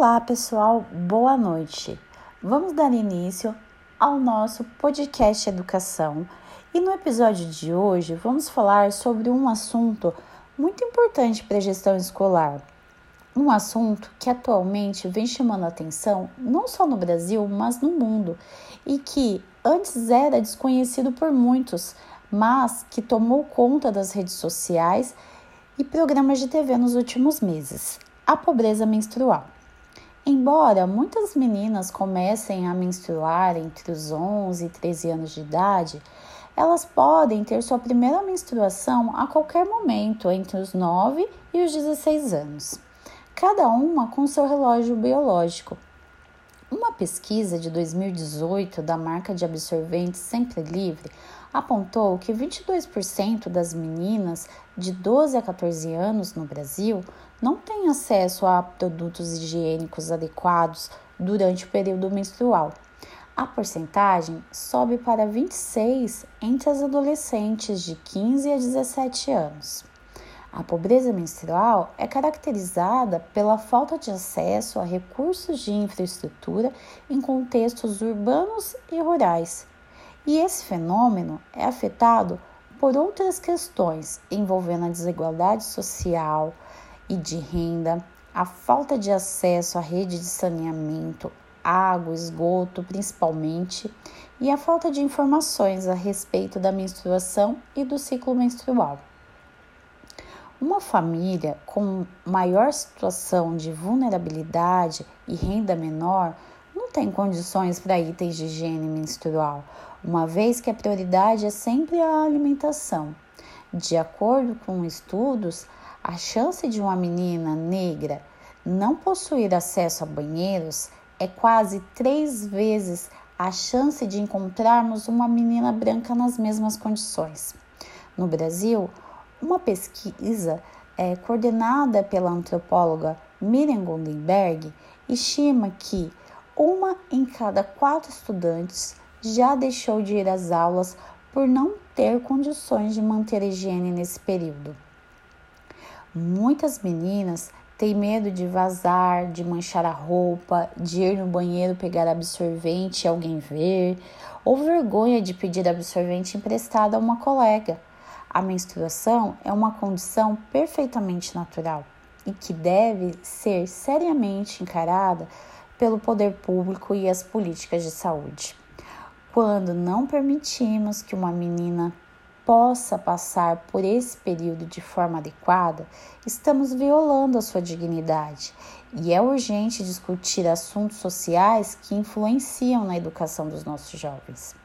Olá, pessoal, boa noite. Vamos dar início ao nosso podcast Educação e no episódio de hoje vamos falar sobre um assunto muito importante para a gestão escolar. Um assunto que atualmente vem chamando atenção não só no Brasil, mas no mundo e que antes era desconhecido por muitos, mas que tomou conta das redes sociais e programas de TV nos últimos meses: a pobreza menstrual. Embora muitas meninas comecem a menstruar entre os 11 e 13 anos de idade, elas podem ter sua primeira menstruação a qualquer momento entre os 9 e os 16 anos, cada uma com seu relógio biológico. Uma pesquisa de 2018 da marca de absorventes Sempre Livre apontou que 22% das meninas de 12 a 14 anos no Brasil não têm acesso a produtos higiênicos adequados durante o período menstrual. A porcentagem sobe para 26 entre as adolescentes de 15 a 17 anos. A pobreza menstrual é caracterizada pela falta de acesso a recursos de infraestrutura em contextos urbanos e rurais. E esse fenômeno é afetado por outras questões envolvendo a desigualdade social e de renda, a falta de acesso à rede de saneamento, água, esgoto, principalmente, e a falta de informações a respeito da menstruação e do ciclo menstrual. Uma família com maior situação de vulnerabilidade e renda menor não tem condições para itens de higiene menstrual, uma vez que a prioridade é sempre a alimentação. De acordo com estudos, a chance de uma menina negra não possuir acesso a banheiros é quase três vezes a chance de encontrarmos uma menina branca nas mesmas condições. No Brasil, uma pesquisa é, coordenada pela antropóloga Miriam Goldenberg estima que uma em cada quatro estudantes já deixou de ir às aulas por não ter condições de manter a higiene nesse período. Muitas meninas têm medo de vazar, de manchar a roupa, de ir no banheiro pegar absorvente e alguém ver, ou vergonha de pedir absorvente emprestado a uma colega. A menstruação é uma condição perfeitamente natural e que deve ser seriamente encarada pelo poder público e as políticas de saúde. Quando não permitimos que uma menina possa passar por esse período de forma adequada, estamos violando a sua dignidade e é urgente discutir assuntos sociais que influenciam na educação dos nossos jovens.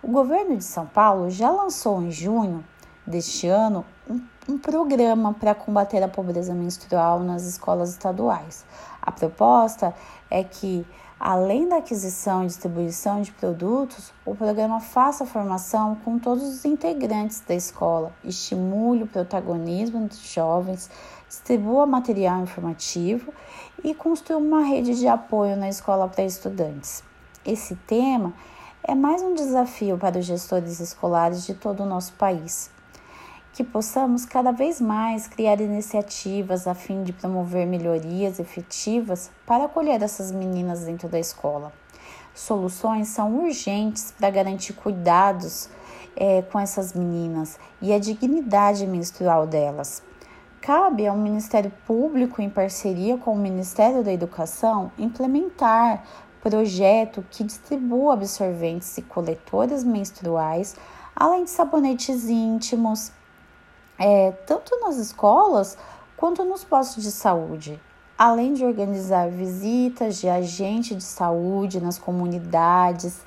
O governo de São Paulo já lançou em junho deste ano um, um programa para combater a pobreza menstrual nas escolas estaduais. A proposta é que, além da aquisição e distribuição de produtos, o programa faça a formação com todos os integrantes da escola, estimule o protagonismo dos jovens, distribua material informativo e construa uma rede de apoio na escola para estudantes. Esse tema é mais um desafio para os gestores escolares de todo o nosso país que possamos cada vez mais criar iniciativas a fim de promover melhorias efetivas para acolher essas meninas dentro da escola. Soluções são urgentes para garantir cuidados é, com essas meninas e a dignidade menstrual delas. Cabe ao Ministério Público, em parceria com o Ministério da Educação, implementar projeto que distribua absorventes e coletores menstruais, além de sabonetes íntimos, é, tanto nas escolas quanto nos postos de saúde, além de organizar visitas de agente de saúde nas comunidades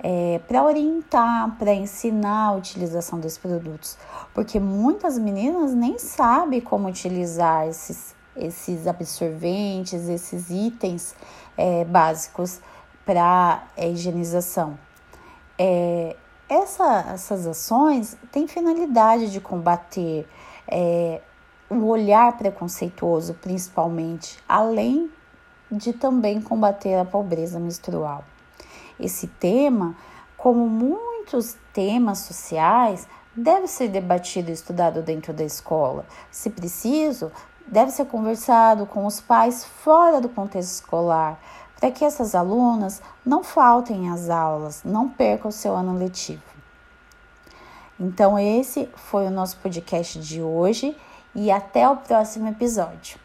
é, para orientar, para ensinar a utilização desses produtos, porque muitas meninas nem sabem como utilizar esses, esses absorventes, esses itens é, básicos para a higienização. É, essa, essas ações têm finalidade de combater é, o olhar preconceituoso, principalmente, além de também combater a pobreza menstrual. Esse tema, como muitos temas sociais, deve ser debatido e estudado dentro da escola. Se preciso, deve ser conversado com os pais fora do contexto escolar, para que essas alunas não faltem às aulas, não percam o seu ano letivo. Então, esse foi o nosso podcast de hoje e até o próximo episódio.